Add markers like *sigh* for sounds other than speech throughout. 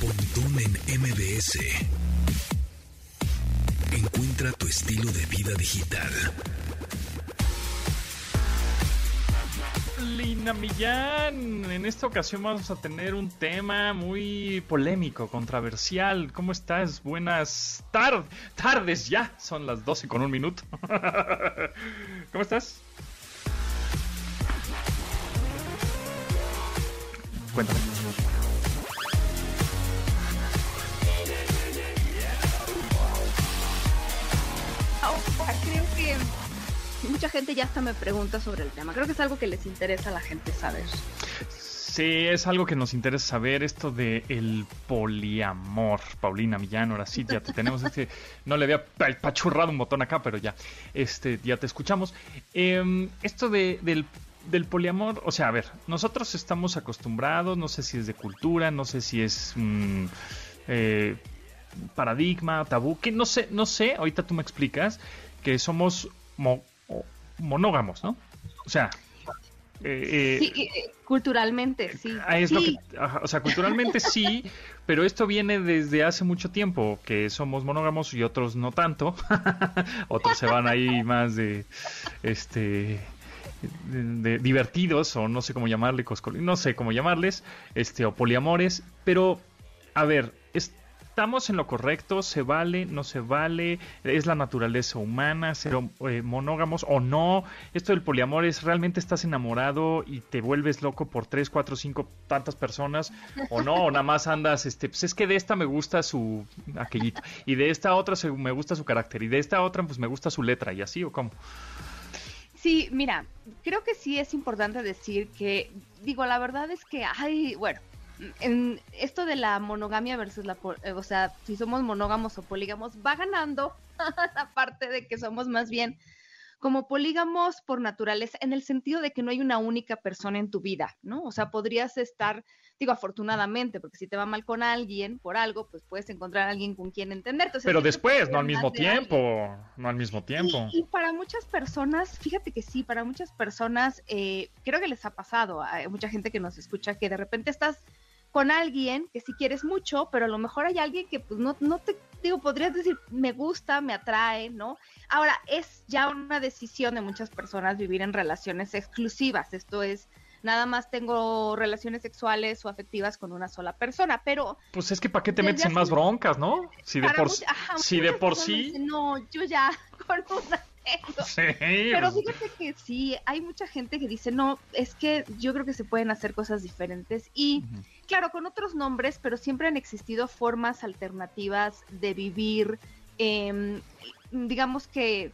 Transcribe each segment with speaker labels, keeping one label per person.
Speaker 1: Pontón en MBS. Encuentra tu estilo de vida digital.
Speaker 2: Lina Millán, en esta ocasión vamos a tener un tema muy polémico, controversial. ¿Cómo estás? Buenas tardes ya, son las 12 con un minuto. *laughs* ¿Cómo estás? Cuéntame.
Speaker 3: Creo que mucha gente ya hasta me pregunta sobre el tema. Creo que es algo que les interesa a la gente saber.
Speaker 2: Sí, es algo que nos interesa saber, esto de el poliamor. Paulina Millán, ahora sí, ya te tenemos. Este, no le había pachurrado un botón acá, pero ya, este, ya te escuchamos. Em, esto de, del, poliamor, o sea, a ver, nosotros estamos acostumbrados, no sé si es de cultura, no sé si es mm, eh, paradigma, tabú, que no sé, no sé, ahorita tú me explicas que somos monógamos, ¿no? O sea,
Speaker 3: eh, sí, eh, culturalmente, sí.
Speaker 2: Ah, o sea, culturalmente sí, pero esto viene desde hace mucho tiempo, que somos monógamos y otros no tanto. *laughs* otros se van ahí más de, este, de, divertidos o no sé cómo llamarle, no sé cómo llamarles, este, o poliamores. Pero, a ver, es, estamos en lo correcto, se vale, no se vale, es la naturaleza humana, ser eh, monógamos o no. Esto del poliamor es realmente estás enamorado y te vuelves loco por tres, cuatro, cinco tantas personas o no, o nada más andas, este, pues es que de esta me gusta su aquellito y de esta otra me gusta su carácter y de esta otra pues me gusta su letra y así o cómo.
Speaker 3: Sí, mira, creo que sí es importante decir que, digo, la verdad es que hay, bueno, en esto de la monogamia versus la, eh, o sea, si somos monógamos o polígamos, va ganando *laughs* la parte de que somos más bien como polígamos por naturaleza, en el sentido de que no hay una única persona en tu vida, ¿no? O sea, podrías estar, digo, afortunadamente, porque si te va mal con alguien por algo, pues puedes encontrar a alguien con quien entender.
Speaker 2: Pero después, no al mismo tiempo, no al mismo tiempo.
Speaker 3: Y, para muchas personas, fíjate que sí, para muchas personas, eh, creo que les ha pasado, hay mucha gente que nos escucha que de repente estás con alguien que si quieres mucho, pero a lo mejor hay alguien que pues no, no te digo, podrías decir, me gusta, me atrae, ¿no? Ahora, es ya una decisión de muchas personas vivir en relaciones exclusivas, esto es, nada más tengo relaciones sexuales o afectivas con una sola persona, pero...
Speaker 2: Pues es que para qué te metes en más broncas, ¿no? *laughs* Si de por, si de por sí...
Speaker 3: no, yo ya *laughs* con una pero fíjate que sí, hay mucha gente que dice, no, es que yo creo que se pueden hacer cosas diferentes y, claro, con otros nombres, pero siempre han existido formas alternativas de vivir, em, digamos que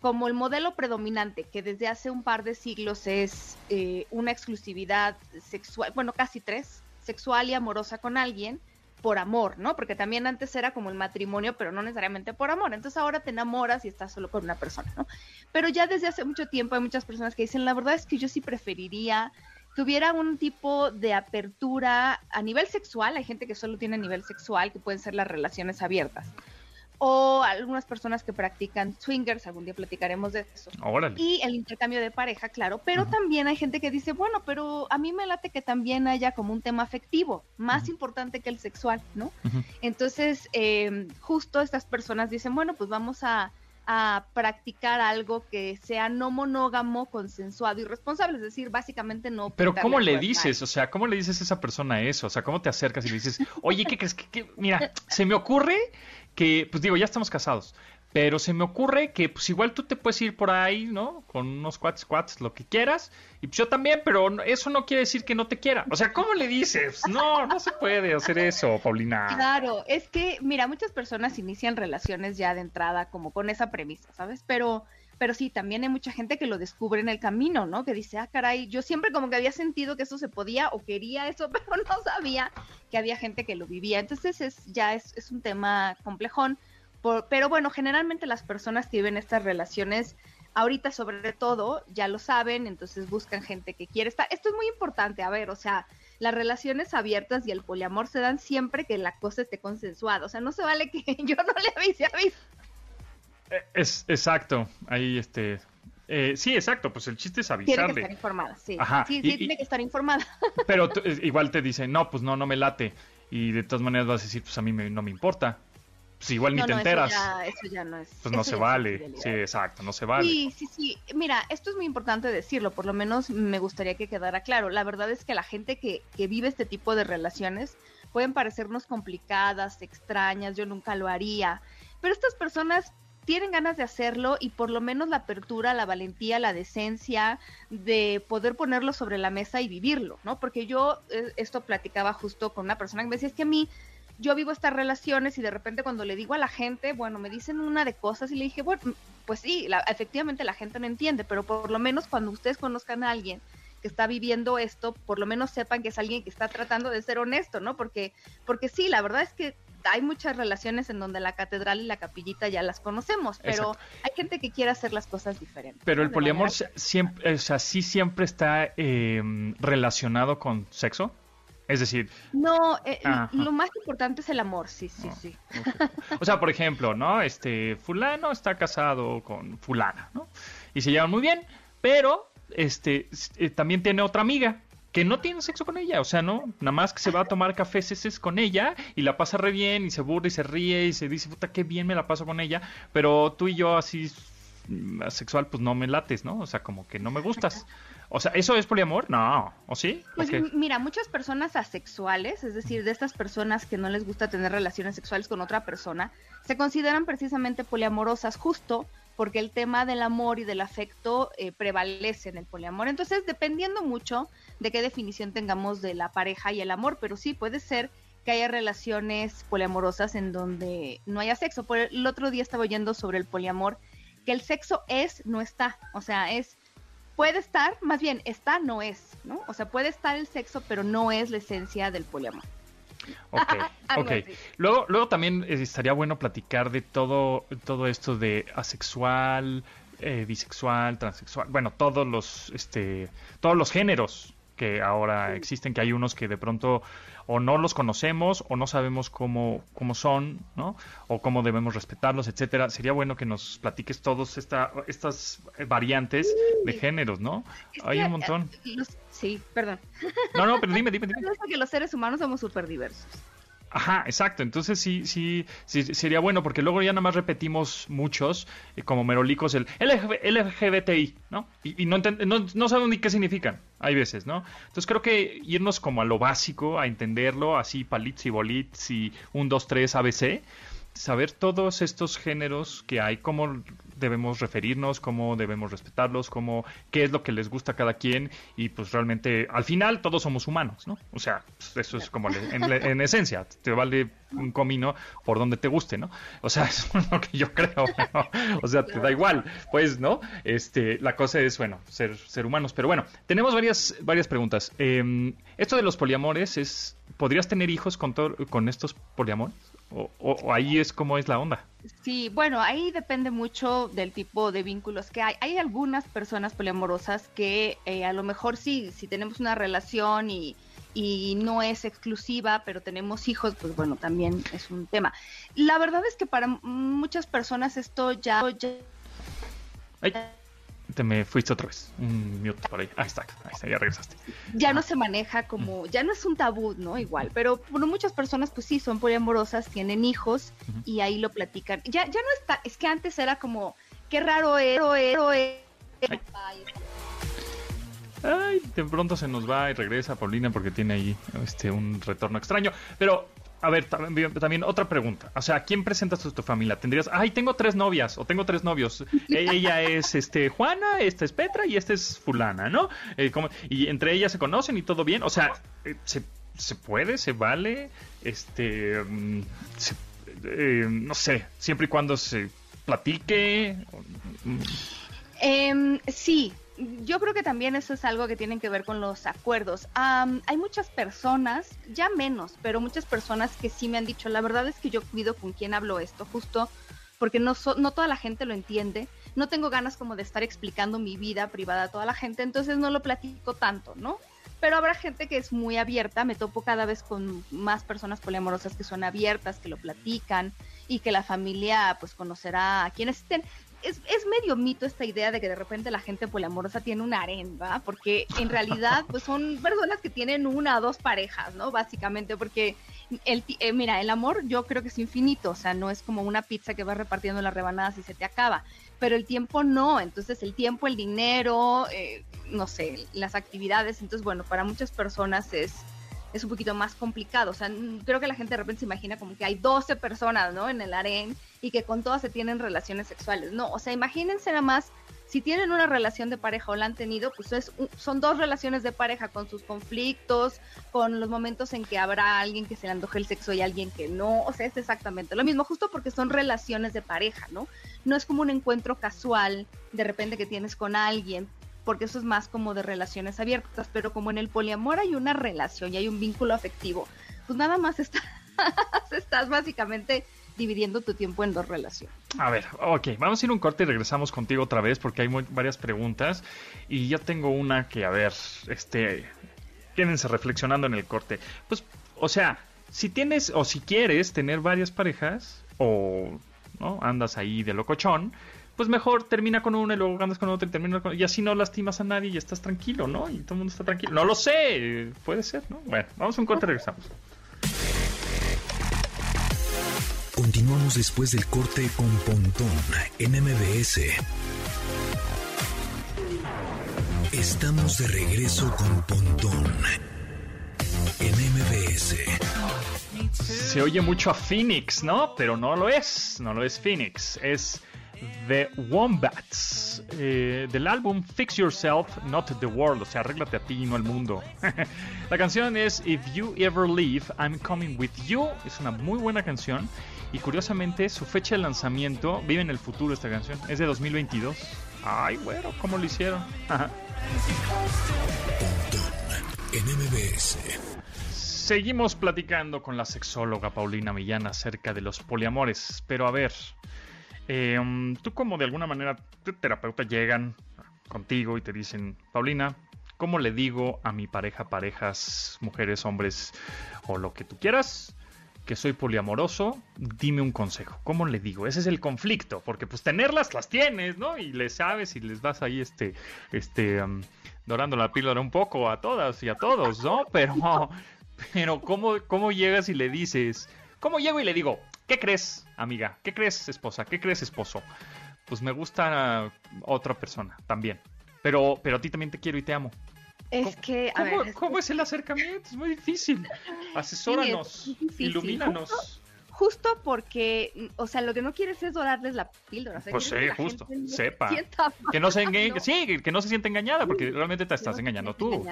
Speaker 3: como el modelo predominante, que desde hace un par de siglos es eh, una exclusividad sexual, bueno, casi tres, sexual y amorosa con alguien, por amor, ¿no? Porque también antes era como el matrimonio, pero no necesariamente por amor. Entonces ahora te enamoras y estás solo con una persona, ¿no? Pero ya desde hace mucho tiempo hay muchas personas que dicen, la verdad es que yo sí preferiría que hubiera un tipo de apertura a nivel sexual. Hay gente que solo tiene nivel sexual, que pueden ser las relaciones abiertas o algunas personas que practican swingers, algún día platicaremos de eso. Y el intercambio de pareja, claro, pero también hay gente que dice, bueno, pero a mí me late que también haya como un tema afectivo, más importante que el sexual, ¿no? Entonces, eh, justo estas personas dicen, bueno, pues vamos a, a practicar algo que sea no monógamo, consensuado y responsable, es decir, básicamente no.
Speaker 2: Pero ¿cómo le dices? O sea, ¿cómo le dices a esa persona eso? O sea, ¿cómo te acercas y le dices, oye, ¿qué crees? que, mira, se me ocurre que, pues digo, ya estamos casados. Pero se me ocurre que pues igual tú te puedes ir por ahí, ¿no? Con unos cuates, cuates, lo que quieras. Y pues yo también, pero eso no quiere decir que no te quiera. O sea, ¿cómo le dices? No, no se puede hacer eso, Paulina.
Speaker 3: Claro, es que, mira, muchas personas inician relaciones ya de entrada como con esa premisa, ¿sabes? Pero, pero sí, también hay mucha gente que lo descubre en el camino, ¿no? Que dice, ah, caray, yo siempre como que había sentido que eso se podía o quería eso, *laughs* pero no sabía que había gente que lo vivía. Entonces es, ya es, es un tema complejón pero bueno, generalmente las personas que viven estas relaciones, ahorita sobre todo, ya lo saben, entonces buscan gente que quiere estar. Esto es muy importante, a ver, o sea, las relaciones abiertas y el poliamor se dan siempre que la cosa esté consensuada. O sea, no se vale que *laughs* yo no le avise, avise.
Speaker 2: Eh, es exacto, ahí este eh, sí, exacto, pues el chiste es avisarle.
Speaker 3: Tiene que estar informada, sí. sí, sí, tiene que estar informada.
Speaker 2: Pero igual te dice, no, pues no, no me late y de todas maneras vas a decir, pues a mí no me importa. Pues igual ni te enteras.
Speaker 3: Eso ya, no es.
Speaker 2: Pues no se vale. Sí, exacto, no se vale.
Speaker 3: Sí, sí, sí. Mira, esto es muy importante decirlo, por lo menos me gustaría que quedara claro. La verdad es que la gente que, que vive este tipo de relaciones pueden parecernos complicadas, extrañas, yo nunca lo haría, pero estas personas tienen ganas de hacerlo y por lo menos la apertura, la valentía, la decencia de poder ponerlo sobre la mesa y vivirlo, ¿no? Porque yo eh, esto platicaba justo con una persona que me decía, es que a mí yo vivo estas relaciones y de repente cuando le digo a la gente, bueno, me dicen una de cosas y le dije, bueno, pues sí, efectivamente la gente no entiende, pero por lo menos cuando ustedes conozcan a alguien que está viviendo esto, por lo menos sepan que es alguien que está tratando de ser honesto, ¿no? Porque, porque sí, la verdad es que hay muchas relaciones en donde la catedral y la capillita ya las conocemos, pero hay gente que quiere hacer las cosas diferentes.
Speaker 2: Pero el poliamor siempre, o sea, sí siempre está em, relacionado con sexo. Es decir...
Speaker 3: No, eh, lo más importante es el amor, sí, sí, sí.
Speaker 2: O sea, por ejemplo, ¿no? Este, fulano está casado con fulana, ¿no? Y se llevan muy bien, pero este, eh, también tiene otra amiga que no tiene sexo con ella, o sea, no, nada más que se va a tomar cafés con ella y la pasa re bien y se burla y se ríe y se dice, puta, qué bien me la paso con ella, pero tú y yo así mm, sexual, pues no me lates, ¿no? O sea, como que no me gustas. O sea, ¿eso es poliamor? No, ¿o sí?
Speaker 3: Pues mira, muchas personas asexuales, es decir, de estas personas que no les gusta tener relaciones sexuales con otra persona, se consideran precisamente poliamorosas justo porque el tema del amor y del afecto eh, prevalece en el poliamor. Entonces, dependiendo mucho de qué definición tengamos de la pareja y el amor, pero sí puede ser que haya relaciones poliamorosas en donde no haya sexo. Por el otro día estaba oyendo sobre el poliamor, que el sexo es, no está, o sea, es, puede estar, más bien, está, no es, ¿no? O sea, puede estar el sexo, pero no es la esencia del poliamor.
Speaker 2: Ok, *laughs* ok. Luego, luego también eh, estaría bueno platicar de todo, todo esto de asexual, eh, bisexual, transexual, bueno, todos los, este, todos los géneros que ahora existen, que hay unos que de pronto o no los conocemos o no sabemos cómo, cómo son, ¿no? O cómo debemos respetarlos, etcétera. Sería bueno que nos platiques todos esta, estas variantes de géneros, ¿no? hay un montón.
Speaker 3: Eh, sí, perdón.
Speaker 2: No, no, pero dime, dime, dime. *laughs*
Speaker 3: que los seres humanos somos súper diversos.
Speaker 2: Ajá, exacto. Entonces sí, sí, sí, sería bueno porque luego ya nada más repetimos muchos, eh, como merolicos, el LGBTI, ¿no? Y, no, no, no sabemos ni qué significan, hay veces, ¿no? Entonces creo que irnos como a lo básico, a entenderlo, así palits y bolits y un, dos, tres, ABC, saber todos estos géneros que hay, cómo debemos referirnos, cómo debemos respetarlos, cómo, qué es lo que les gusta a cada quien y pues realmente al final todos somos humanos, ¿no? O sea, pues, eso es como en, esencia, te vale un comino por donde te guste, ¿no? O sea, *laughs* eso es lo que yo creo, o sea, te da igual, pues, ¿no? Este, la cosa es, bueno, ser, ser humanos, pero bueno, tenemos varias, varias preguntas. Em, esto de los poliamores es, ¿podrías tener hijos con, con estos poliamores? O, ahí es como es la onda.
Speaker 3: Sí, bueno, ahí depende mucho del tipo de vínculos que hay. Hay algunas personas poliamorosas que eh, a lo mejor sí, si tenemos una relación y, y no es exclusiva, pero tenemos hijos, pues bueno, también es un tema. La verdad es que para muchas personas esto ya...
Speaker 2: ya te me fuiste otra vez. Un mute por ahí. Ahí está, ahí está, ya regresaste.
Speaker 3: Ya no se maneja como, ya no es un tabú, ¿no? Igual, pero bueno, muchas personas pues sí son poliamorosas, tienen hijos y ahí lo platican. Ya, ya no está, es que antes era como, qué raro era,
Speaker 2: Ay, de pronto se nos va y regresa Paulina porque tiene ahí este un retorno extraño. Pero a ver, también, otra pregunta. O sea, ¿quién presentas a tu familia? Tendrías, ay, tengo tres novias o tengo tres novios. E-, ella es este Juana, esta es Petra y esta es fulana, ¿no? Eh, y entre ellas se conocen y todo bien. O sea, eh, ¿se, se puede? ¿Se vale? Este, mm, eh, no sé, siempre y cuando se platique.
Speaker 3: Eh, sí, yo creo que también eso es algo que tiene que ver con los acuerdos. hay muchas personas, ya menos, pero muchas personas que sí me han dicho, la verdad es que yo cuido con quién hablo esto, justo porque no, no toda la gente lo entiende. No tengo ganas como de estar explicando mi vida privada a toda la gente, entonces no lo platico tanto, ¿no? Pero habrá gente que es muy abierta, me topo cada vez con más personas poliamorosas que son abiertas, que lo platican y que la familia pues conocerá a quienes estén es, es, medio mito esta idea de que de repente la gente poliamorosa tiene una arenga, porque en realidad pues son personas que tienen una o dos parejas, ¿no? Básicamente, porque el, eh, mira, el amor yo creo que es infinito, o sea, no es como una pizza que vas repartiendo las rebanadas y se te acaba, pero el tiempo no, entonces el tiempo, el dinero, eh, no sé, las actividades, entonces bueno, para muchas personas es es un poquito más complicado. O sea, creo que la gente de repente se imagina como que hay 12 personas, ¿no? En el harén y que con todas se tienen relaciones sexuales. No, o sea, imagínense nada más, si tienen una relación de pareja o la han tenido, pues es, son dos relaciones de pareja con sus conflictos, con los momentos en que habrá alguien que se le antoje el sexo y alguien que no. O sea, es exactamente lo mismo, justo porque son relaciones de pareja, ¿no? No es como un encuentro casual de repente que tienes con alguien, porque eso es más como de relaciones abiertas, pero como en el poliamor hay una relación y hay un vínculo afectivo, pues nada más estás, *laughs* estás básicamente dividiendo tu tiempo en dos relaciones.
Speaker 2: A ver, ok, vamos a ir un corte y regresamos contigo otra vez porque hay varias preguntas y ya tengo una que, a ver, este, quédense reflexionando en el corte. Pues, o sea, si tienes o si quieres tener varias parejas o no andas ahí de locochón, pues mejor termina con uno y luego andas con otro y termina con y así no lastimas a nadie y estás tranquilo, ¿no? Y todo el mundo está tranquilo. No lo sé, puede ser, ¿no? Bueno, vamos a un corte y regresamos.
Speaker 1: Continuamos después del corte con Pontón en MBS. Estamos de regreso con Pontón en MBS.
Speaker 2: Se oye mucho a Phoenix, ¿no? Pero no lo es, no lo es Phoenix, es The Wombats, eh, del álbum Fix Yourself, Not the World, o sea, arréglate a ti y no al mundo. *laughs* la canción es If You Ever Leave, I'm Coming With You, es una muy buena canción y curiosamente su fecha de lanzamiento vive en el futuro esta canción, es de 2022. Ay, bueno, ¿cómo lo hicieron? Seguimos platicando con la sexóloga Paulina Millán acerca de los poliamores, pero a ver, eh, um, tú como de alguna manera, terapeuta llegan contigo y te dicen, Paulina, ¿cómo le digo a mi pareja, parejas, mujeres, hombres o lo que tú quieras? que soy poliamoroso, dime un consejo. ¿Cómo le digo? Ese es el conflicto, porque pues tenerlas las tienes, ¿no? Y les sabes y les vas ahí este este um, dorando la píldora un poco a todas y a todos, ¿no? Pero *laughs* pero cómo cómo llegas y le dices, ¿cómo llego y le digo, ¿Qué crees, amiga? ¿Qué crees, esposa? ¿Qué crees, esposo? Pues me gusta otra persona también. Pero, pero a ti también te quiero y te amo.
Speaker 3: Es que,
Speaker 2: a ¿cómo, ver, ¿cómo es el acercamiento? Es muy difícil. Asesóranos, ilumínanos
Speaker 3: justo porque, o sea, lo que no quieres es dorarles la píldora.
Speaker 2: pues sí, justo, sepa. Que no, se sí, que no se siente engañada, porque realmente te estás engañando tú.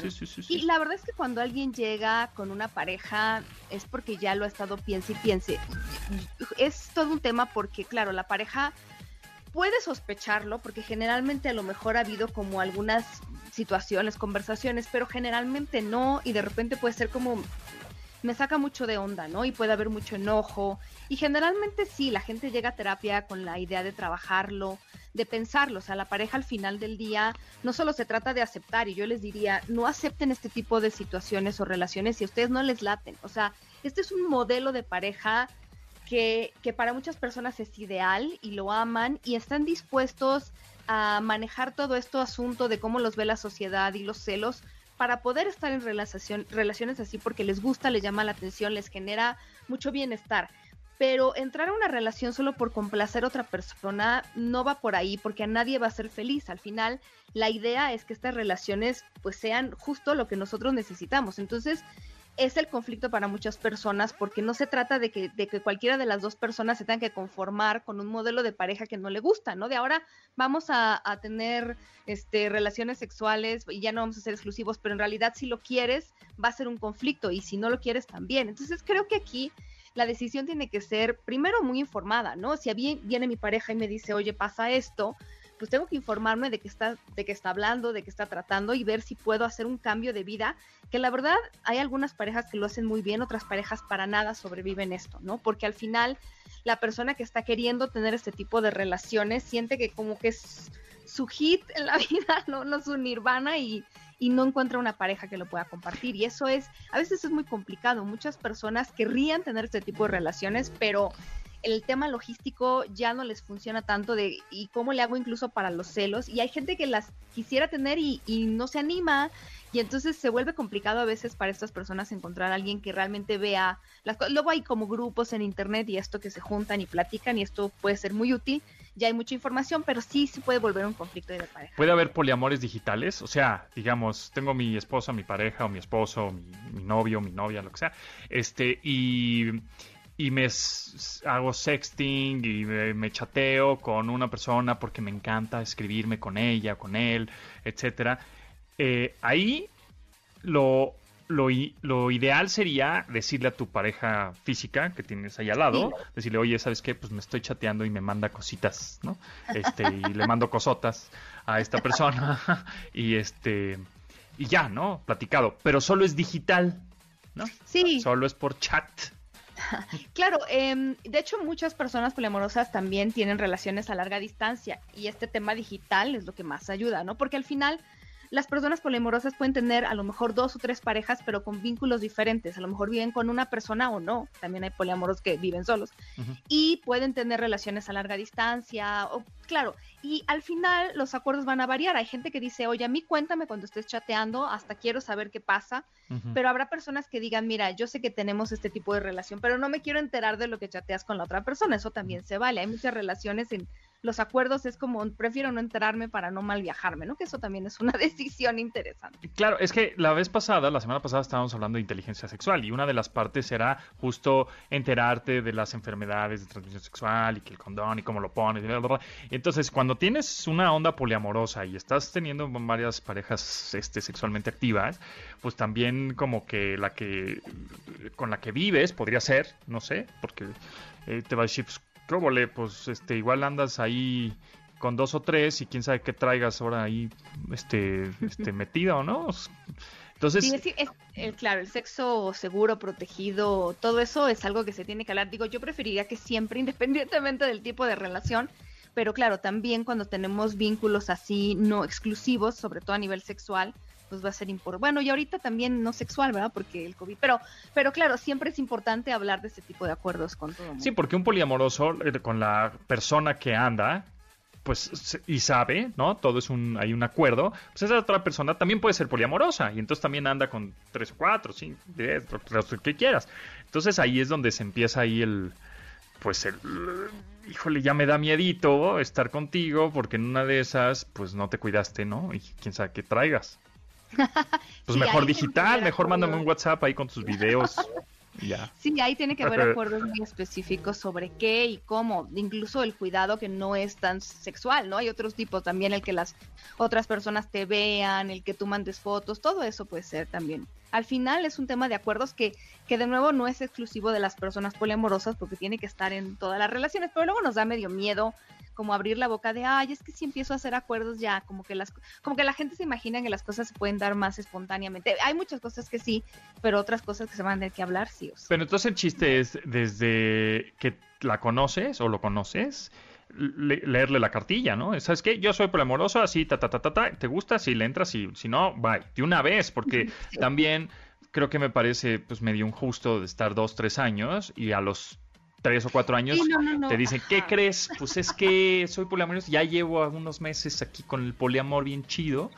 Speaker 3: sí, sí, sí, y la verdad es que cuando alguien llega con una pareja es porque ya lo ha estado piense y piense. Es todo un tema porque, claro, la pareja puede sospecharlo, porque generalmente a lo mejor ha habido como algunas situaciones, conversaciones, pero generalmente no, y de repente puede ser como me saca mucho de onda, ¿no? Y puede haber mucho enojo. Y generalmente sí, la gente llega a terapia con la idea de trabajarlo, de pensarlo. O sea, la pareja al final del día no solo se trata de aceptar, y yo les diría, no acepten este tipo de situaciones o relaciones si a ustedes no les laten. O sea, este es un modelo de pareja que, que para muchas personas es ideal y lo aman y están dispuestos a manejar todo este asunto de cómo los ve la sociedad y los celos para poder estar en relación, relaciones así porque les gusta, les llama la atención, les genera mucho bienestar. Pero entrar a una relación solo por complacer a otra persona no va por ahí porque a nadie va a ser feliz. Al final, la idea es que estas relaciones pues sean justo lo que nosotros necesitamos. Entonces, es el conflicto para muchas personas porque no se trata de que, de que cualquiera de las dos personas se tenga que conformar con un modelo de pareja que no le gusta, ¿no? De ahora vamos a, tener este, relaciones sexuales y ya no vamos a ser exclusivos, pero en realidad si lo quieres va a ser un conflicto y si no lo quieres también. Entonces creo que aquí la decisión tiene que ser primero muy informada, ¿no? Si mí viene mi pareja y me dice, oye, pasa esto, pues tengo que informarme de qué está, de qué está hablando, de qué está tratando y ver si puedo hacer un cambio de vida, que la verdad hay algunas parejas que lo hacen muy bien, otras parejas para nada sobreviven esto, ¿no? Porque al final la persona que está queriendo tener este tipo de relaciones siente que como que es su hit en la *laughs* vida, no, no su nirvana y, y no encuentra una pareja que lo pueda compartir. Y eso es, a veces es muy complicado. Muchas personas querrían tener este tipo de relaciones, pero el tema logístico ya no les funciona tanto de y cómo le hago incluso para los celos y hay gente que las quisiera tener y, no se anima y entonces se vuelve complicado a veces para estas personas encontrar a alguien que realmente vea las cosas. Luego hay como grupos en internet y esto que se juntan y platican y esto puede ser muy útil. Ya hay mucha información, pero sí se puede volver un conflicto de pareja.
Speaker 2: ¿Puede haber poliamores digitales? O sea, digamos, tengo mi esposa, mi pareja, o mi esposo, mi, mi novio, mi novia, lo que sea. Este, y y me hago sexting y me, chateo con una persona porque me encanta escribirme con ella, con él, etcétera. Eh, ahí lo, lo, ideal sería decirle a tu pareja física que tienes ahí al lado, decirle, oye, ¿sabes qué? Pues me estoy chateando y me manda cositas, ¿no? Este, y le mando cosotas a esta persona *laughs* y este, y ya, ¿no? Platicado, pero solo es digital, ¿no?
Speaker 3: Sí.
Speaker 2: Solo es por chat. *laughs*
Speaker 3: Claro, eh, de hecho muchas personas poliamorosas también tienen relaciones a larga distancia y este tema digital es lo que más ayuda, ¿no? Porque al final las personas poliamorosas pueden tener a lo mejor dos o tres parejas, pero con vínculos diferentes. A lo mejor viven con una persona o no. También hay poliamoros que viven solos. Y pueden tener relaciones a larga distancia. O, claro, y al final los acuerdos van a variar. Hay gente que dice, oye, a mí cuéntame cuando estés chateando, hasta quiero saber qué pasa. Pero habrá personas que digan, mira, yo sé que tenemos este tipo de relación, pero no me quiero enterar de lo que chateas con la otra persona. Eso también se vale. Hay muchas relaciones en los acuerdos es como prefiero no enterarme para no mal viajarme, ¿no? Que eso también es una *laughs* decisión interesante.
Speaker 2: Claro, es que la vez pasada, la semana pasada estábamos hablando de inteligencia sexual y una de las partes era justo enterarte de las enfermedades de transmisión sexual y que el condón y cómo lo pones. Y entonces, cuando tienes una onda poliamorosa y estás teniendo varias parejas este, sexualmente activas, pues también como que la que con la que vives podría ser, no sé, porque eh, te va a decir, pues, pues este, igual andas ahí con dos o tres y quién sabe qué traigas ahora ahí este, este *laughs* metido, ¿no? Entonces,
Speaker 3: sí, es, claro, el sexo seguro, protegido, todo eso es algo que se tiene que hablar. Digo, yo preferiría que siempre, *laughs* independientemente del tipo de relación, pero claro, también cuando tenemos vínculos así no exclusivos, sobre todo a nivel sexual, pues va a ser importante. Bueno, y ahorita también no sexual, ¿verdad? Porque el COVID. Pero, pero claro, siempre es importante hablar de este tipo de acuerdos con todo el mundo.
Speaker 2: Sí, porque un poliamoroso eh, con la persona que anda, pues y sabe, ¿no? Todo es un hay un acuerdo, pues esa otra persona también puede ser poliamorosa y entonces también anda con tres o cuatro, cinco, diez, lo que quieras. Entonces ahí es donde se empieza ahí el pues el híjole, ya me da miedito estar contigo porque en una de esas pues no te cuidaste, ¿no? Y quién sabe qué traigas. *laughs* Pues mejor digital, mejor mándame un WhatsApp ahí con tus videos. *laughs*
Speaker 3: Sí, ahí tiene que haber acuerdos muy específicos sobre qué y cómo, incluso el cuidado que no es tan sexual, ¿no? Hay otros tipos también, el que las otras personas te vean, el que tú mandes fotos, todo eso puede ser también. Al final es un tema de acuerdos que, que de nuevo no es exclusivo de las personas poliamorosas porque tiene que estar en todas las relaciones, pero luego nos da medio miedo como abrir la boca de, ay, es que si empiezo a hacer acuerdos ya, como que las, como que la gente se imagina que las cosas se pueden dar más espontáneamente. Hay muchas cosas que sí, pero otras cosas que se van a tener que hablar sí o sí.
Speaker 2: Pero entonces el chiste es desde que la conoces o lo conoces, leerle la cartilla, ¿no? ¿Sabes qué? Yo soy polamoroso, así, ta, ta, ta, ta, ta, te gusta, si le entras, y si no, bye. De una vez, porque *laughs* también creo que me parece pues medio injusto de estar dos, tres años y a los tres o cuatro años, te dicen, ¿qué crees? Pues es que *laughs* soy poliamoroso, ya llevo algunos meses aquí con el poliamor bien chido.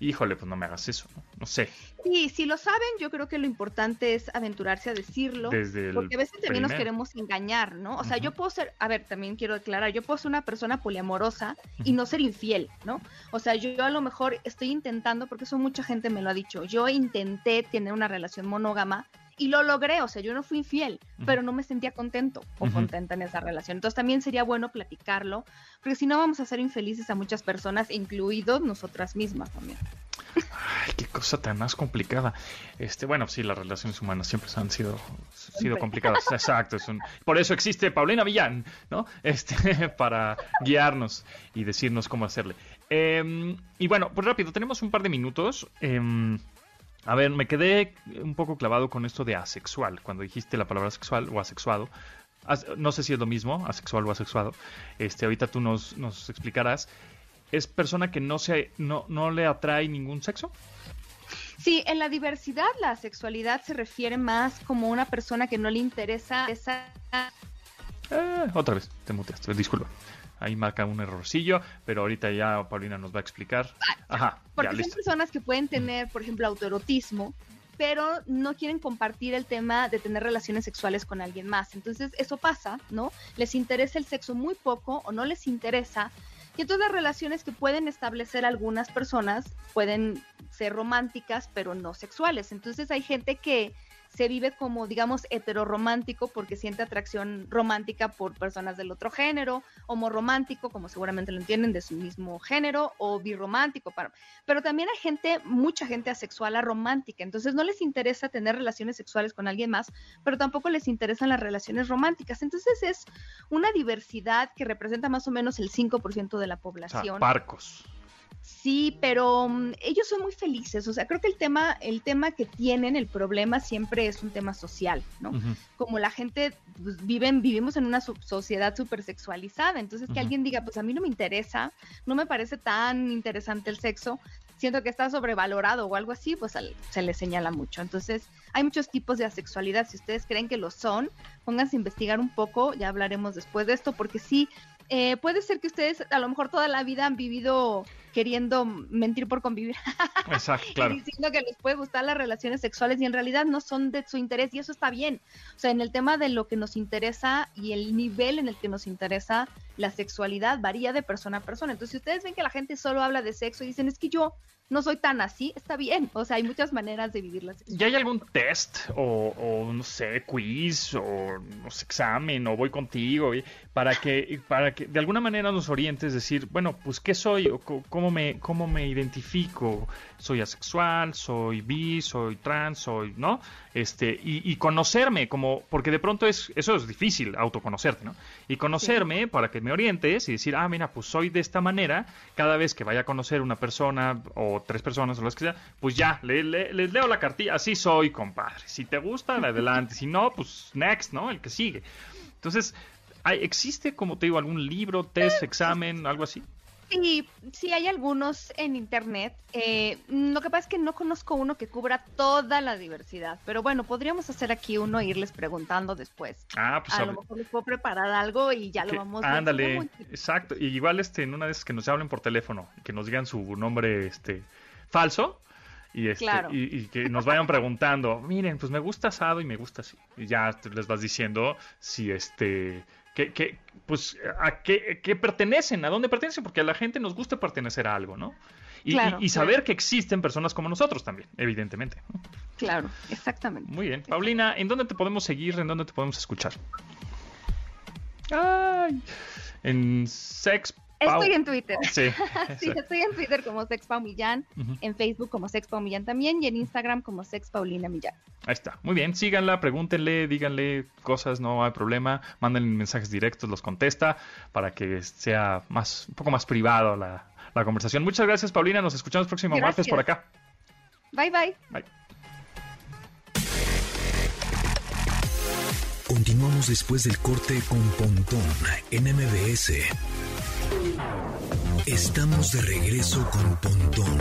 Speaker 2: Híjole, pues no me hagas eso, ¿no? sé.
Speaker 3: Y si lo saben, yo creo que lo importante es aventurarse a decirlo. porque a veces también nos queremos engañar, ¿no? O sea, yo puedo ser, a ver, también quiero declarar, yo puedo ser una persona poliamorosa y no ser infiel, ¿no? O sea, yo a lo mejor estoy intentando, porque eso mucha gente me lo ha dicho, yo intenté tener una relación monógama y lo logré, o sea, yo no fui infiel, pero no me sentía contento o contenta en esa relación. Entonces también sería bueno platicarlo, porque si no vamos a ser infelices a muchas personas, incluidos nosotras mismas también.
Speaker 2: Ay, qué cosa tan más complicada. Este, bueno, sí, las relaciones humanas siempre han sido, sido complicadas. Exacto. por eso existe Paulina Villán, ¿no? Este, *laughs* para guiarnos y decirnos cómo hacerle. Em, y bueno, pues rápido, tenemos un par de minutos. Eh, a ver, me quedé un poco clavado con esto de asexual, cuando dijiste la palabra sexual o asexuado. No sé si es lo mismo, asexual o asexuado. Este, ahorita tú nos, nos explicarás. ¿Es persona que no, se, no, no le atrae ningún sexo?
Speaker 3: Sí, en la diversidad la sexualidad se refiere más como una persona que no le interesa esa
Speaker 2: Eh, otra vez, te muteaste, disculpa. Ahí marca un errorcillo, pero ahorita ya Paulina nos va a explicar. Ajá.
Speaker 3: Porque son personas que pueden tener, por ejemplo, autoerotismo, pero no quieren compartir el tema de tener relaciones sexuales con alguien más. Entonces, eso pasa, ¿no? Les interesa el sexo muy poco o no les interesa. Y entonces las relaciones que pueden establecer algunas personas pueden ser románticas, pero no sexuales. Entonces hay gente que se vive como, digamos, heteroromántico porque siente atracción romántica por personas del otro género, homoromántico, como seguramente lo entienden, de su mismo género, o birromántico. Para... Pero también hay gente, mucha gente asexual, romántica, entonces no les interesa tener relaciones sexuales con alguien más, pero tampoco les interesan las relaciones románticas. Entonces es una diversidad que representa más o menos el 5% de la población.
Speaker 2: parcos.
Speaker 3: Sí, pero mm, ellos son muy felices. O sea, creo que el tema, el tema que tienen, el problema siempre es un tema social, ¿no? Como la gente pues, viven, vivimos en una sociedad súper sexualizada. Entonces, que alguien diga, pues a mí no me interesa, no me parece tan interesante el sexo, siento que está sobrevalorado o algo así, pues se le señala mucho. Entonces, hay muchos tipos de asexualidad. Si ustedes creen que lo son, pónganse a investigar un poco, ya hablaremos después de esto, porque sí, eh, puede ser que ustedes a lo mejor toda la vida han vivido queriendo mentir por convivir. *laughs*
Speaker 2: Exacto, claro.
Speaker 3: diciendo que les puede gustar las relaciones sexuales y en realidad no son de su interés y eso está bien. O sea, en el tema de lo que nos interesa y el nivel en el que nos interesa la sexualidad varía de persona a persona. Entonces, si ustedes ven que la gente solo habla de sexo y dicen, es que yo no soy tan así, está bien. O sea, hay muchas maneras de vivir la sexualidad.
Speaker 2: ¿Ya hay algún test o, no sé, quiz o no sé, examen o voy contigo para que, para que de alguna manera nos orientes, decir, bueno, pues qué soy o cómo me, cómo me identifico? ¿Soy asexual? ¿Soy bi? ¿Soy trans? ¿Soy, no? Este, y, conocerme como, porque de pronto es, eso es difícil, autoconocerte, ¿no? Y conocerme para que me orientes y decir, ah, mira, pues soy de esta manera, cada vez que vaya a conocer una persona o tres personas o lo que sea, pues ya, les leo la cartilla, así soy, compadre. Si te gusta, *laughs* adelante, si no, pues next, ¿no? El que sigue. Entonces, ¿existe, como te digo, algún libro, test, examen, algo así?
Speaker 3: Sí, sí hay algunos en internet. Eh, lo que pasa es que no conozco uno que cubra toda la diversidad, pero bueno, podríamos hacer aquí uno e irles preguntando después.
Speaker 2: Ah, pues
Speaker 3: a lo mejor les puedo preparar algo y ya lo vamos.
Speaker 2: Ándale, exacto. Y igual este en una vez que nos hablen por teléfono, que nos digan su nombre este falso. Y, este, y, que nos vayan preguntando, miren, pues me gusta asado y me gusta así. Y ya les vas diciendo si este que, pues, a qué, pertenecen, a dónde pertenecen, porque a la gente nos gusta pertenecer a algo, ¿no? Y, saber que existen personas como nosotros también, evidentemente.
Speaker 3: Claro, exactamente.
Speaker 2: Muy bien. Paulina, ¿en dónde te podemos seguir? ¿En dónde te podemos escuchar? Ay, en Sex
Speaker 3: Estoy en Twitter. *laughs* *laughs* Sí, sí estoy en Twitter como Sex Millán, en Facebook como Sex Millán también y en Instagram como Sex Paulina Millán.
Speaker 2: Ahí está. Muy bien, síganla, pregúntenle, díganle cosas, no hay problema, manden mensajes directos, los contesta para que sea más un poco más privado la, conversación. Muchas gracias, Paulina. Nos escuchamos próximo martes por acá.
Speaker 3: Bye, bye. Bye.
Speaker 1: Continuamos después del corte con Pontón en MBS. Estamos de regreso con Pontón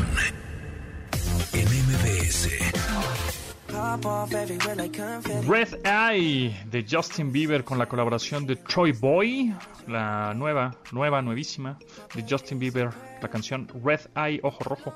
Speaker 1: en MBS.
Speaker 2: Red Eye de Justin Bieber con la colaboración de Troy Boy, la nueva, nueva, nuevísima de Justin Bieber, la canción Red Eye, Ojo Rojo.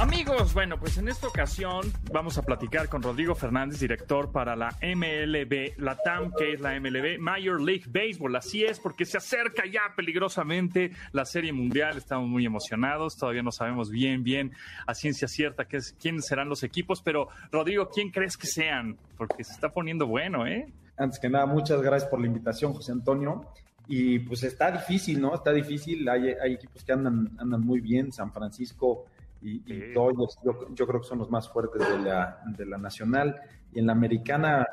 Speaker 2: Amigos, bueno, pues en esta ocasión vamos a platicar con Rodrigo Fernández, director para la MLB, la TAM, que es la MLB, Major League Baseball. Así es, porque se acerca ya peligrosamente la Serie Mundial. Estamos muy emocionados. Todavía no sabemos bien, bien a ciencia cierta qué es, quiénes serán los equipos. Pero, Rodrigo, ¿quién crees que sean? Porque se está poniendo bueno, ¿eh?
Speaker 4: Antes que nada, muchas gracias por la invitación, José Antonio. Y pues está difícil, ¿no? Está difícil. Hay, hay equipos que andan, andan muy bien. San Francisco y, y Dodgers, yo, creo que son los más fuertes de la, de la nacional. Y en la americana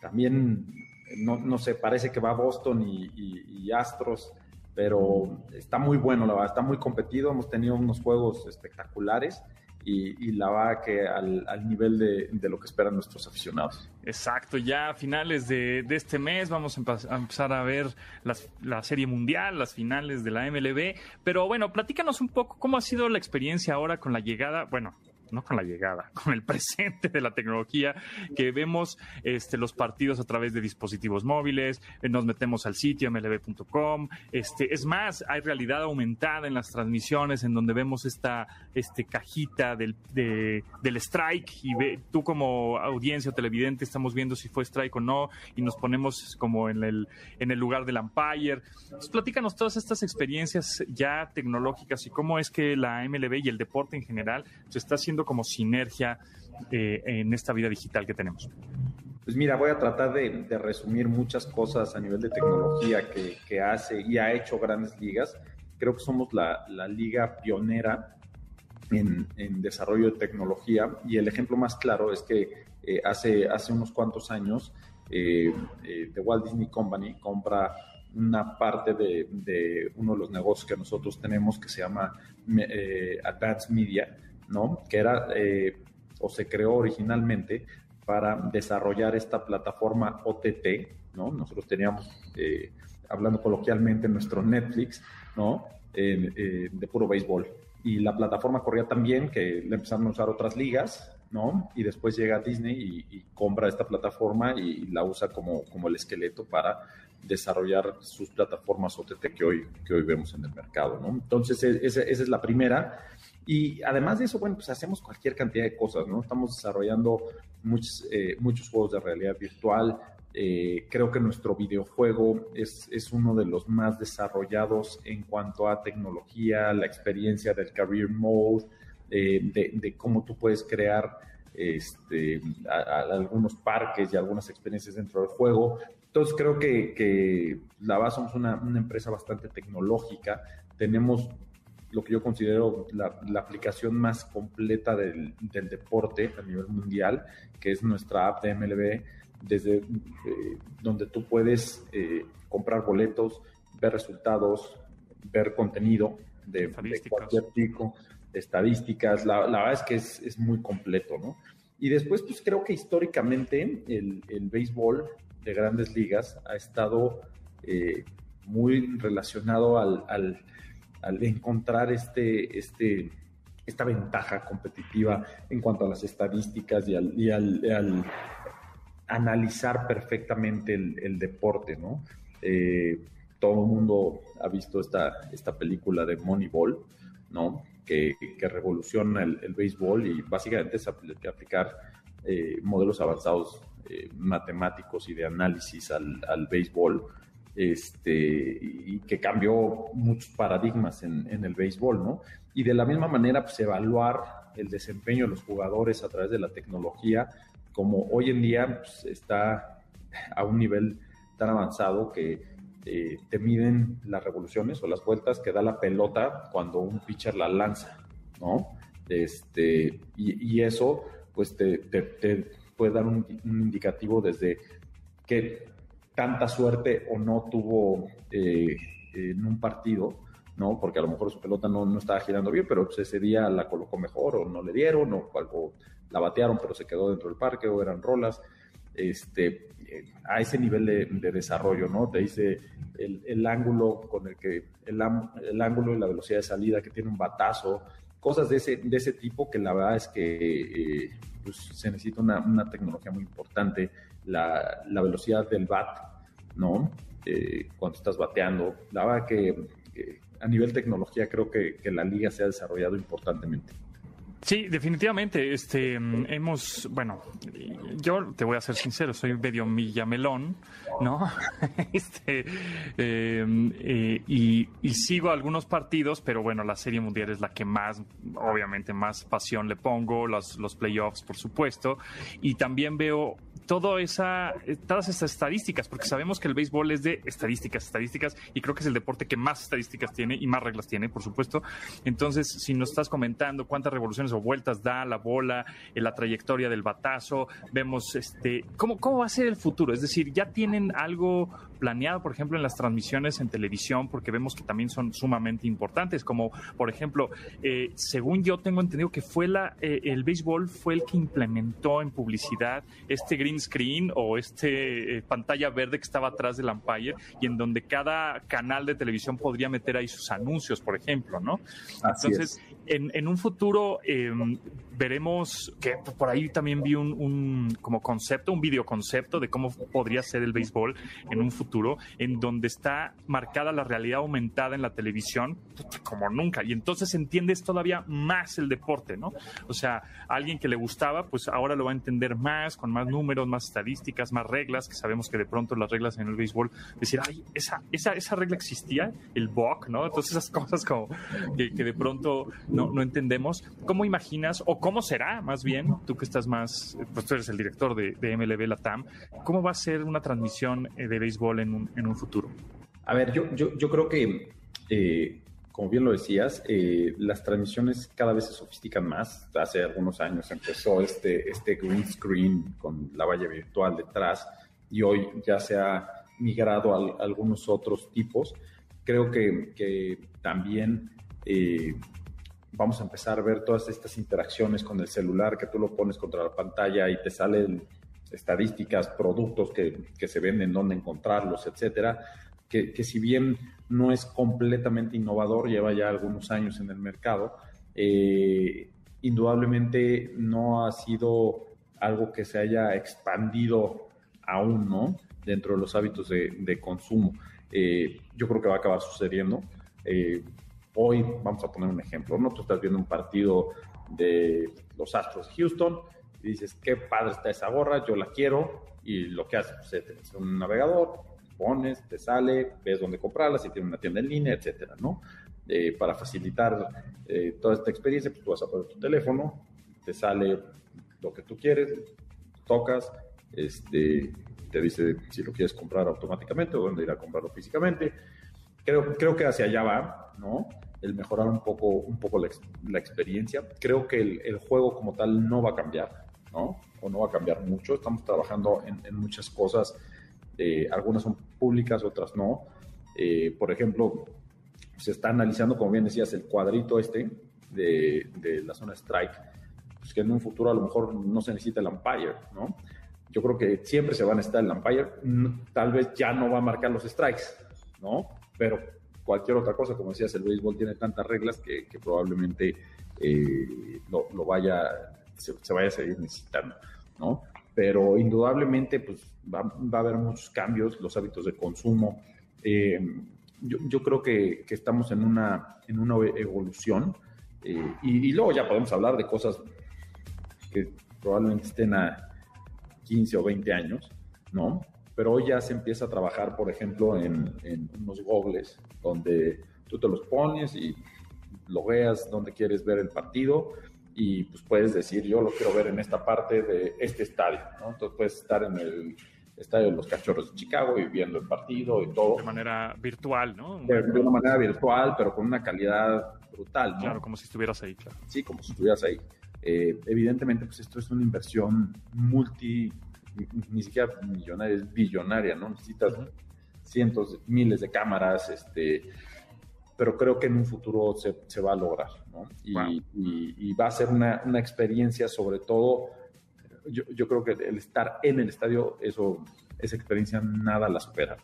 Speaker 4: también, no, no sé, parece que va Boston y, Astros, pero está muy bueno, la verdad, está muy competido, hemos tenido unos juegos espectaculares y, la va que al, nivel de, lo que esperan nuestros aficionados.
Speaker 2: Exacto, ya a finales de, este mes vamos a, empezar a ver la Serie Mundial, las finales de la MLB, pero bueno, platícanos un poco cómo ha sido la experiencia ahora con la llegada, bueno, no con la llegada, *laughs* con el presente de la tecnología, que vemos este, los partidos a través de dispositivos móviles, nos metemos al sitio mlb.com, este, es más, hay realidad aumentada en las transmisiones en donde vemos esta este, cajita del, del strike y ve, tú como audiencia o televidente estamos viendo si fue strike o no y nos ponemos como en el, en el lugar del umpire. Platícanos todas estas experiencias ya tecnológicas y cómo es que la MLB y el deporte en general se está haciendo como sinergia eh, en esta vida digital que tenemos?
Speaker 4: Pues mira, voy a tratar de, resumir muchas cosas a nivel de tecnología que, hace y ha hecho grandes ligas. Creo que somos la, liga pionera en, desarrollo de tecnología y el ejemplo más claro es que eh, hace, hace unos cuantos años eh, The Walt Disney Company compra una parte de, uno de los negocios que nosotros tenemos que se llama Advanced Media, ¿no? Que era eh, o se creó originalmente para desarrollar esta plataforma OTT, ¿no? Nosotros teníamos, eh, hablando coloquialmente, nuestro Netflix, ¿no? Eh, de puro béisbol. Y la plataforma corría también, que empezaron a usar otras ligas, ¿no? Y después llega Disney y, compra esta plataforma y, la usa como, como el esqueleto para desarrollar sus plataformas OTT que hoy, que hoy vemos en el mercado, ¿no? Entonces, e, esa es la primera. Y además de eso, bueno, pues hacemos cualquier cantidad de cosas, ¿no? Estamos desarrollando muchos, eh, muchos juegos de realidad virtual. Eh, creo que nuestro videojuego es, es, uno de los más desarrollados en cuanto a tecnología, la experiencia del career mode, eh, de, cómo tú puedes crear este, algunos parques y algunas experiencias dentro del juego. Entonces creo que, que la somos una, una empresa bastante tecnológica. Tenemos lo que yo considero la, aplicación más completa del, deporte a nivel mundial, que es nuestra app de MLB, desde eh, donde tú puedes eh, comprar boletos, ver resultados, ver contenido de, cualquier tipo, estadísticas. La, verdad es que es, muy completo, ¿no? Y después, pues creo que históricamente el, béisbol de grandes ligas ha estado eh, muy relacionado al al encontrar este, este, esta ventaja competitiva en cuanto a las estadísticas y al, analizar perfectamente el, deporte, ¿no? Eh, todo el mundo ha visto esta, esta película de Moneyball, ¿no? Que, revoluciona el, béisbol y básicamente es aplicar eh, modelos avanzados eh, matemáticos y de análisis al, al béisbol este, y que cambió muchos paradigmas en, el béisbol, ¿no? Y de la misma manera, pues evaluar el desempeño de los jugadores a través de la tecnología, como hoy en día pues, está a un nivel tan avanzado que eh, te miden las revoluciones o las vueltas que da la pelota cuando un pitcher la lanza, ¿no? Este, y, eso, pues te, puede dar un, un indicativo desde que tanta suerte o no tuvo eh, en un partido, ¿no? Porque a lo mejor su pelota no, no estaba girando bien, pero pues, ese día la colocó mejor o no le dieron o algo la batearon pero se quedó dentro del parque o eran rolas. Este, a ese nivel de, desarrollo, ¿no? Te dice el, ángulo con el que, el, el, ángulo y la velocidad de salida que tiene un batazo, cosas de ese, de ese tipo que la verdad es que eh, pues, se necesita una, una, tecnología muy importante, la, velocidad del bat, ¿no? Eh, cuando estás bateando. La verdad que, a nivel tecnología creo que, que la liga se ha desarrollado importantemente.
Speaker 2: Sí, definitivamente. Este, hemos, bueno, yo te voy a ser sincero, soy medio millamelón, ¿no? *laughs* este, em, eh, y, y, sigo algunos partidos, pero bueno, la Serie Mundial es la que más, obviamente, más pasión le pongo, los, los playoffs, por supuesto, y también veo todo esa, eh, todas estas estadísticas, porque sabemos que el béisbol es de estadísticas, estadísticas, y creo que es el deporte que más estadísticas tiene y más reglas tiene, por supuesto. Entonces, si nos estás comentando cuántas revoluciones o vueltas da la bola, en la trayectoria del batazo, vemos este, ¿cómo, cómo va a ser el futuro. Es decir, ya tienen algo planeado, por ejemplo, en las transmisiones en televisión, porque vemos que también son sumamente importantes, como por ejemplo, eh, según yo tengo entendido que fue la, eh, el béisbol fue el que implementó en publicidad este green screen o este pantalla verde que estaba atrás del umpire y en donde cada canal de televisión podría meter ahí sus anuncios, por ejemplo, ¿no? Entonces, en, un futuro em, veremos que por ahí también vi un, como concepto, un videoconcepto de cómo podría ser el béisbol en un futuro, en donde está marcada la realidad aumentada en la televisión como nunca. Y entonces entiendes todavía más el deporte, ¿no? O sea, alguien que le gustaba, pues ahora lo va a entender más, con más números, más estadísticas, más reglas, que sabemos que de pronto las reglas en el béisbol, decir, ay, esa, esa, esa regla existía, el BOC, ¿no? Entonces esas cosas como que de pronto no, no entendemos. ¿Cómo imaginas o cómo será más bien, tú que estás más, pues tú eres el director de, de MLB Latam, cómo va a ser una transmisión eh, de béisbol en un, en un futuro?
Speaker 4: A ver, yo, yo, yo creo que, eh, como bien lo decías, eh, las transmisiones cada vez se sofistican más. Hace algunos años empezó este, este green screen con la valla virtual detrás y hoy ya se ha migrado a, algunos otros tipos. Creo que, que también eh, vamos a empezar a ver todas estas interacciones con el celular, que tú lo pones contra la pantalla y te salen estadísticas, productos que, que se venden, dónde encontrarlos, etcétera, que, que, si bien no es completamente innovador, lleva ya algunos años en el mercado, eh, indudablemente no ha sido algo que se haya expandido aún, ¿no? Dentro de los hábitos de, de consumo. Eh, yo creo que va a acabar sucediendo. Eh, hoy, vamos a poner un ejemplo, ¿no? Tú estás viendo un partido de los Astros de Houston y dices, qué padre está esa gorra, yo la quiero, y lo que haces, pues, es un navegador, pones, te sale, ves dónde comprarla, si tiene una tienda en línea, etcétera, ¿no? Eh, para facilitar eh, toda esta experiencia, pues tú vas a poner tu teléfono, te sale lo que tú quieres, tocas, este, te dice si lo quieres comprar automáticamente o dónde ir a comprarlo físicamente. Creo, creo que hacia allá va, ¿no? El mejorar un poco, un poco la, experiencia. Creo que el, el, juego como tal no va a cambiar, ¿no? O no va a cambiar mucho. Estamos trabajando en, en muchas cosas. Eh, algunas son públicas, otras no. Eh, por ejemplo, se está analizando, como bien decías, el cuadrito este de, de la zona strike, pues que en un futuro a lo mejor no se necesita el umpire, ¿no? Yo creo que siempre se va a necesitar el umpire. Tal vez ya no va a marcar los strikes, ¿no? Pero cualquier otra cosa, como decías, el béisbol tiene tantas reglas que, probablemente eh, lo, vaya, se, vaya a seguir necesitando, ¿no? Pero indudablemente, pues va, va a haber muchos cambios, los hábitos de consumo. Eh, yo, yo, creo que, que, estamos en una, en una evolución eh, y, luego ya podemos hablar de cosas que probablemente estén a 15 o 20 años, ¿no? pero hoy ya se empieza a trabajar, por ejemplo, en, en unos gogles donde tú te los pones y logueas donde quieres ver el partido y pues puedes decir, yo lo quiero ver en esta parte de este estadio, ¿no? Entonces puedes estar en el estadio de los Cachorros de Chicago y viendo el partido y todo.
Speaker 2: De manera virtual, ¿no?
Speaker 4: De, de una manera virtual, pero con una calidad brutal, ¿no?
Speaker 2: Claro, como si estuvieras ahí, claro.
Speaker 4: Sí, como si estuvieras ahí. Eh, evidentemente, pues esto es una inversión multi ni siquiera millonaria, es billonaria, ¿no? Necesitas cientos, miles de cámaras, este, pero creo que en un futuro se, se va a lograr, ¿no? Y, wow. y, y, va a ser una, una experiencia, sobre todo, yo, yo, creo que el estar en el estadio, eso, esa experiencia nada la supera.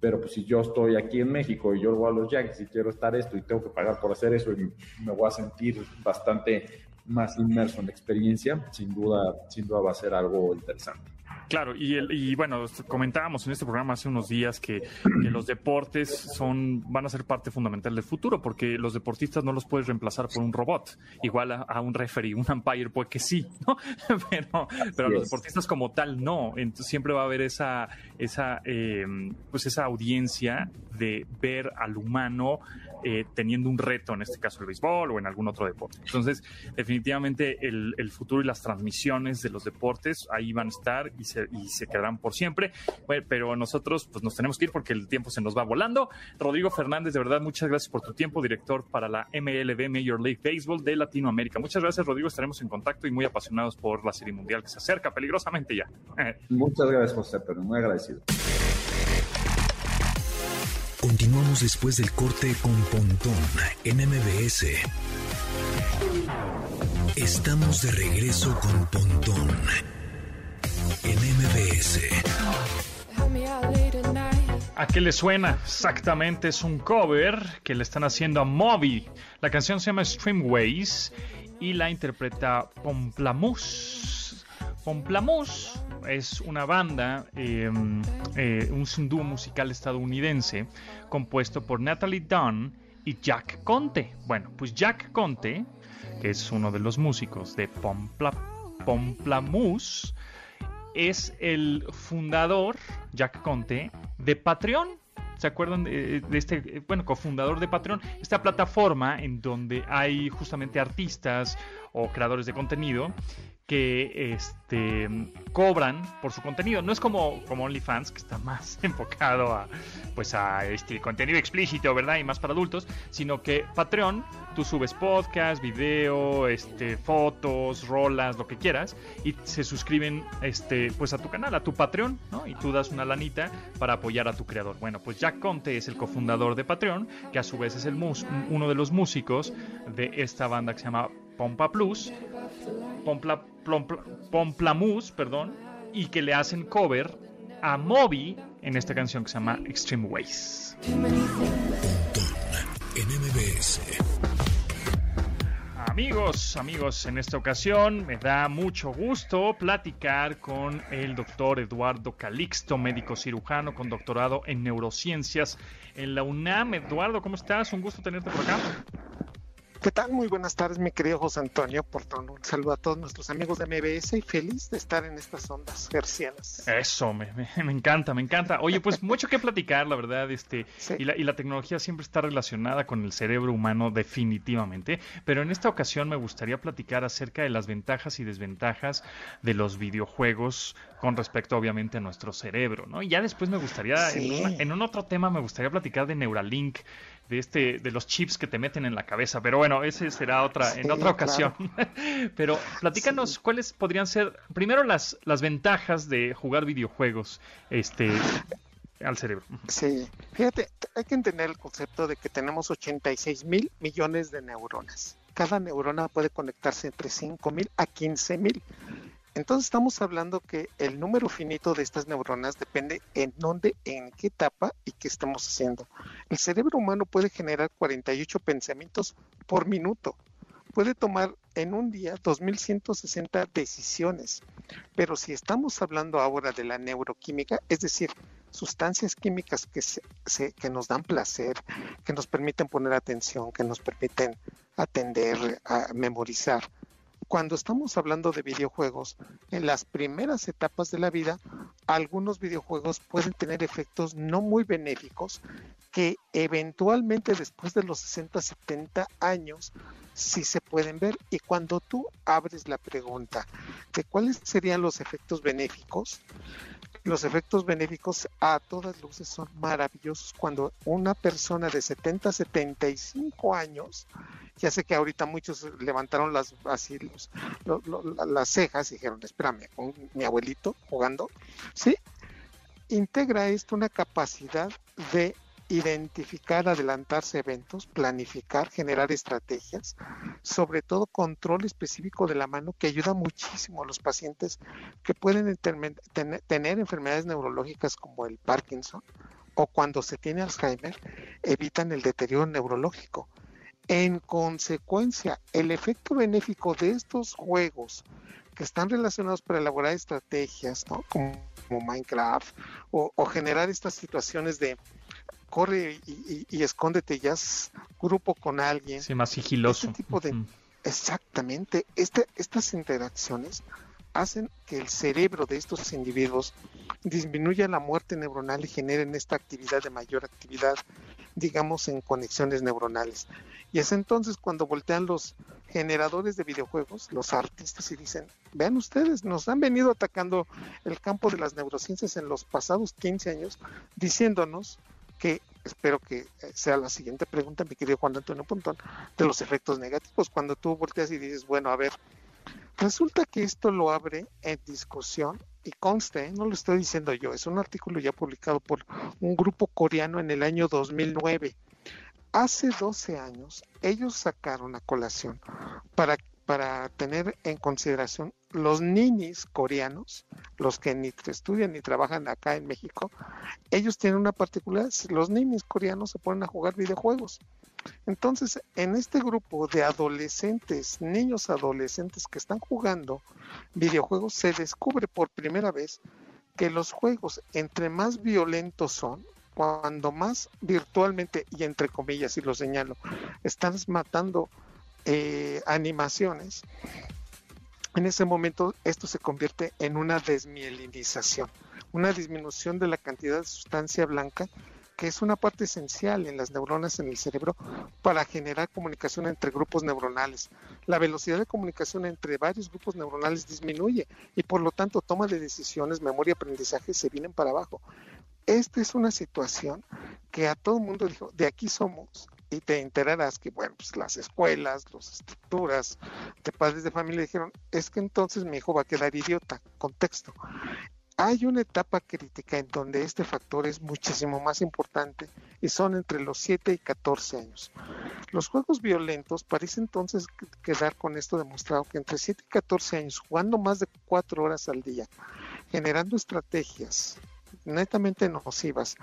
Speaker 4: Pero pues si yo estoy aquí en México y yo voy a los Yankees y quiero estar esto y tengo que pagar por hacer eso y me voy a sentir bastante más inmerso en la experiencia, sin duda, sin duda va a ser algo interesante.
Speaker 2: Claro, y, el, y bueno, comentábamos en este programa hace unos días que, que, los deportes son, van a ser parte fundamental del futuro, porque los deportistas no los puedes reemplazar por un robot, igual a, a un referee, un umpire, pues que sí, ¿no? *laughs* pero, pero los deportistas como tal no. Entonces siempre va a haber esa, esa, eh, pues esa audiencia de ver al humano eh, teniendo un reto, en este caso el béisbol o en algún otro deporte. Entonces, definitivamente el, el, futuro y las transmisiones de los deportes ahí van a estar y se, y se quedarán por siempre. Bueno, pero nosotros pues nos tenemos que ir porque el tiempo se nos va volando. Rodrigo Fernández, de verdad, muchas gracias por tu tiempo, director para la MLB Major League Baseball de Latinoamérica. Muchas gracias, Rodrigo. Estaremos en contacto y muy apasionados por la Serie Mundial que se acerca peligrosamente ya.
Speaker 4: Muchas gracias, José, pero muy agradecido.
Speaker 1: Después del corte con Pontón en MBS. Estamos de regreso con Pontón en MBS.
Speaker 2: ¿A qué le suena? Exactamente, es un cover que le están haciendo a Moby. La canción se llama Streamways y la interpreta Pomplamoose. Es una banda, em, eh, un dúo musical estadounidense compuesto por Natalie Dunn y Jack Conte. Bueno, pues Jack Conte, que es uno de los músicos de Pompla, Pomplamoose, es el fundador, Jack Conte, de Patreon. ¿Se acuerdan de, este, bueno, cofundador de Patreon? Esta plataforma en donde hay justamente artistas o creadores de contenido que este, cobran por su contenido. No es como, como OnlyFans, que está más *laughs* enfocado a, pues a este contenido explícito, ¿verdad? Y más para adultos, sino que Patreon, tú subes podcast, video, este, fotos, rolas, lo que quieras, y se suscriben este, pues a tu canal, a tu Patreon, ¿no? Y tú das una lanita para apoyar a tu creador. Bueno, pues Jack Conte es el cofundador de Patreon, que a su vez es el mus uno de los músicos de esta banda que se llama Pompa Plus, Pompla, Pomplamoose, perdón, y que le hacen cover a Moby en esta canción que se llama Extreme Ways. Amigos, amigos, en esta ocasión me da mucho gusto platicar con el doctor Eduardo Calixto, médico cirujano con doctorado en neurociencias en la UNAM. Eduardo, ¿cómo estás? Un gusto tenerte por acá.
Speaker 5: ¿Qué tal? Muy buenas tardes, mi querido José Antonio. Por un saludo a todos nuestros amigos de MBS y feliz de estar en estas ondas gercianas.
Speaker 2: Eso, me, encanta, me encanta. Oye, pues mucho que platicar, la verdad, este, y, la, y la tecnología siempre está relacionada con el cerebro humano definitivamente, pero en esta ocasión me gustaría platicar acerca de las ventajas y desventajas de los videojuegos con respecto obviamente a nuestro cerebro, ¿no? Y ya después me gustaría, en, en un otro tema me gustaría platicar de Neuralink, de este de los chips que te meten en la cabeza pero bueno ese será otra en otra ocasión. *laughs* Pero platícanos cuáles podrían ser primero las las ventajas de jugar videojuegos este al cerebro
Speaker 5: sí fíjate hay que entender el concepto de que tenemos 86 mil millones de neuronas. Cada neurona puede conectarse entre 5 mil a 15 mil entonces estamos hablando que el número finito de estas neuronas depende en dónde, en qué etapa y qué estamos haciendo. El cerebro humano puede generar 48 pensamientos por minuto. Puede tomar en un día 2.160 decisiones. Pero si estamos hablando ahora de la neuroquímica, es decir, sustancias químicas que, nos dan placer, que nos permiten poner atención, que nos permiten atender, memorizar, cuando estamos hablando de videojuegos, en las primeras etapas de la vida, algunos videojuegos pueden tener efectos no muy benéficos que eventualmente después de los 60, 70 años sí se pueden ver. Y cuando tú abres la pregunta de cuáles serían los efectos benéficos, los efectos benéficos a todas luces son maravillosos cuando una persona de 70, 75 años ya sé que ahorita muchos levantaron las así las cejas y dijeron, espérame, mi abuelito jugando, ¿sí? Integra esto una capacidad de identificar, adelantarse eventos, planificar, generar estrategias, sobre todo control específico de la mano que ayuda muchísimo a los pacientes que pueden tener enfermedades neurológicas como el Parkinson o cuando se tiene Alzheimer, evitan el deterioro neurológico. En consecuencia, el efecto benéfico de estos juegos que están relacionados para elaborar estrategias, como, Minecraft, o, generar estas situaciones de corre y, escóndete ya grupo con alguien.
Speaker 2: Sí, más sigiloso.
Speaker 5: Este tipo de, Exactamente. Este, estas interacciones hacen que el cerebro de estos individuos disminuya la muerte neuronal y generen esta actividad de mayor actividad, digamos, en conexiones neuronales. Y es entonces cuando voltean los generadores de videojuegos, los artistas, y dicen, vean ustedes, nos han venido atacando el campo de las neurociencias en los pasados 15 años, diciéndonos que, espero que sea la siguiente pregunta, mi querido Juan Antonio Pontón, de los efectos negativos, cuando tú volteas y dices, bueno, a ver, resulta que esto lo abre en discusión y conste, no lo estoy diciendo yo, es un artículo ya publicado por un grupo coreano en el año 2009. Hace 12 años, ellos sacaron a colación para, para tener en consideración los ninis coreanos, los que ni estudian ni trabajan acá en México, ellos tienen una particularidad, los ninis coreanos se ponen a jugar videojuegos. Entonces, en este grupo de adolescentes, niños adolescentes que están jugando videojuegos, se descubre por primera vez que los juegos, entre más violentos son, cuando más virtualmente, y entre comillas, y lo señalo, están matando eh, animaciones, en ese momento esto se convierte en una desmielinización, una disminución de la cantidad de sustancia blanca que es una parte esencial en las neuronas en el cerebro para generar comunicación entre grupos neuronales. La velocidad de comunicación entre varios grupos neuronales disminuye y por lo tanto toma de decisiones, memoria aprendizaje se vienen para abajo. Esta es una situación que a todo el mundo dijo, de aquí somos, y te enterarás que, bueno, pues las escuelas, las estructuras de padres de familia dijeron, es que entonces mi hijo va a quedar idiota. Contexto. Hay una etapa crítica en donde este factor es muchísimo más importante y son entre los 7 y 14 años. Los juegos violentos parece entonces quedar con esto demostrado que entre 7 y 14 años, jugando más de 4 horas al día, generando estrategias netamente nocivas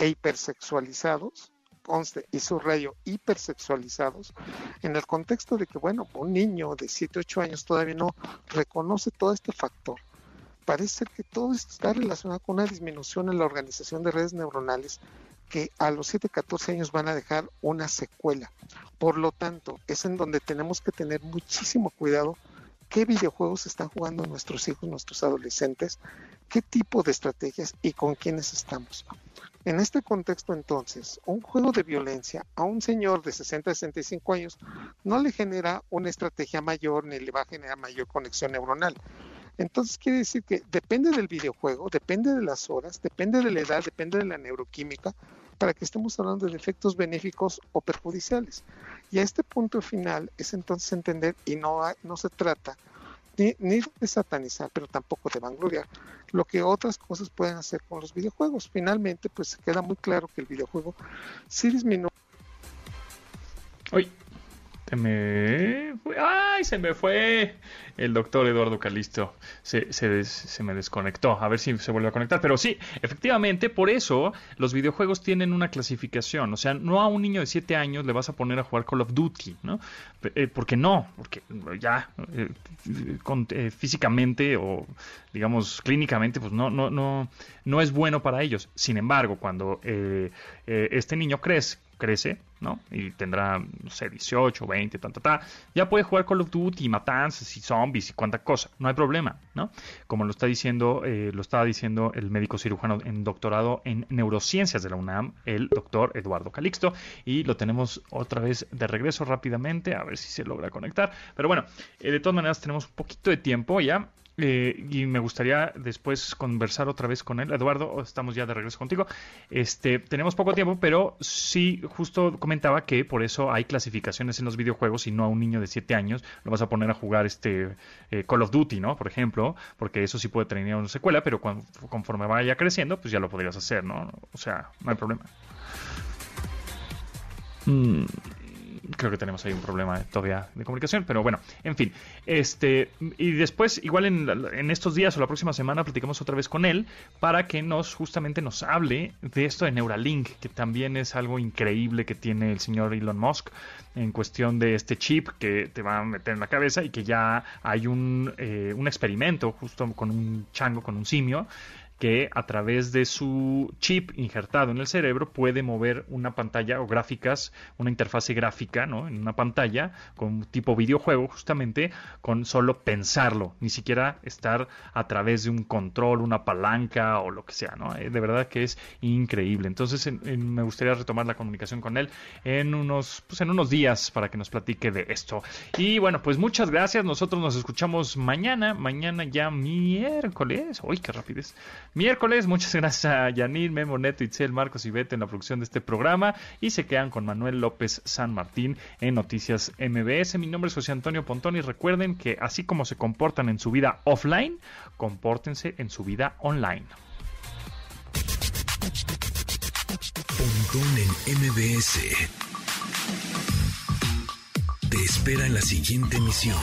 Speaker 5: e hipersexualizados, conste y subrayo hipersexualizados, en el contexto de que, bueno, un niño de 7, 8 años todavía no reconoce todo este factor parece que todo esto está relacionado con una disminución en la organización de redes neuronales que a los 7, 14 años van a dejar una secuela. Por lo tanto, es en donde tenemos que tener muchísimo cuidado qué videojuegos están jugando nuestros hijos, nuestros adolescentes, qué tipo de estrategias y con quiénes estamos. En este contexto entonces, un juego de violencia a un señor de 60, 65 años no le genera una estrategia mayor ni le va a generar mayor conexión neuronal. Entonces quiere decir que depende del videojuego, depende de las horas, depende de la edad, depende de la neuroquímica, para que estemos hablando de efectos benéficos o perjudiciales. Y a este punto final es entonces entender, y no, no se trata ni, ni, de satanizar, pero tampoco de vangloriar, lo que otras cosas pueden hacer con los videojuegos. Finalmente, pues queda muy claro que el videojuego sí disminuye.
Speaker 2: Hoy se me fue. ¡Ay! Se me fue. El doctor Eduardo Calisto se, se, me desconectó. A ver si se vuelve a conectar. Pero sí, efectivamente, por eso los videojuegos tienen una clasificación. O sea, no a un niño de 7 años le vas a poner a jugar Call of Duty, ¿no? Eh, porque no, porque ya eh, eh, físicamente o digamos clínicamente, pues no, no, no, no es bueno para ellos. Sin embargo, cuando este niño crece, crece, ¿no? Y tendrá, no sé, 18, 20, tanta, ta, ya puede jugar Call of Duty, matanzas y zombies y cuánta cosa, no hay problema, ¿no? Como lo está diciendo, eh, lo estaba diciendo el médico cirujano en doctorado en neurociencias de la UNAM, el doctor Eduardo Calixto, y lo tenemos otra vez de regreso rápidamente, a ver si se logra conectar, pero bueno, eh, de todas maneras tenemos un poquito de tiempo ya, eh, y me gustaría después conversar otra vez con él. Eduardo, estamos ya de regreso contigo. Este, tenemos poco tiempo, pero sí, justo comentaba que por eso hay clasificaciones en los videojuegos y no a un niño de 7 años lo vas a poner a jugar este eh, Call of Duty, ¿no? Por ejemplo, porque eso sí puede tener una secuela, pero conforme vaya creciendo, pues ya lo podrías hacer, ¿no? O sea, no hay problema. Mm creo que tenemos ahí un problema todavía de comunicación, pero bueno, en fin. Este, y después, igual en, estos días o la próxima semana, platicamos otra vez con él para que nos justamente nos hable de esto de Neuralink, que también es algo increíble que tiene el señor Elon Musk en cuestión de este chip que te va a meter en la cabeza y que ya hay un, eh, un experimento justo con un chango, con un simio, que a través de su chip injertado en el cerebro puede mover una pantalla o gráficas, una interfase gráfica, ¿no? En una pantalla con tipo videojuego, justamente con solo pensarlo, ni siquiera estar a través de un control, una palanca o lo que sea, ¿no? Eh, de verdad que es increíble. Entonces me gustaría retomar la comunicación con él en unos, pues en unos días para que nos platique de esto. Y bueno, pues muchas gracias. Nosotros nos escuchamos mañana, mañana ya miércoles. Uy, qué rapidez miércoles. Muchas gracias a Yanil, Memo Neto, Itzel, Marcos y Beto en la producción de este programa. Y se quedan con Manuel López San Martín en Noticias MBS. Mi nombre es José Antonio Pontón y recuerden que así como se comportan en su vida offline, compórtense en su vida online.
Speaker 1: Pontón en MBS. Te espera en la siguiente emisión.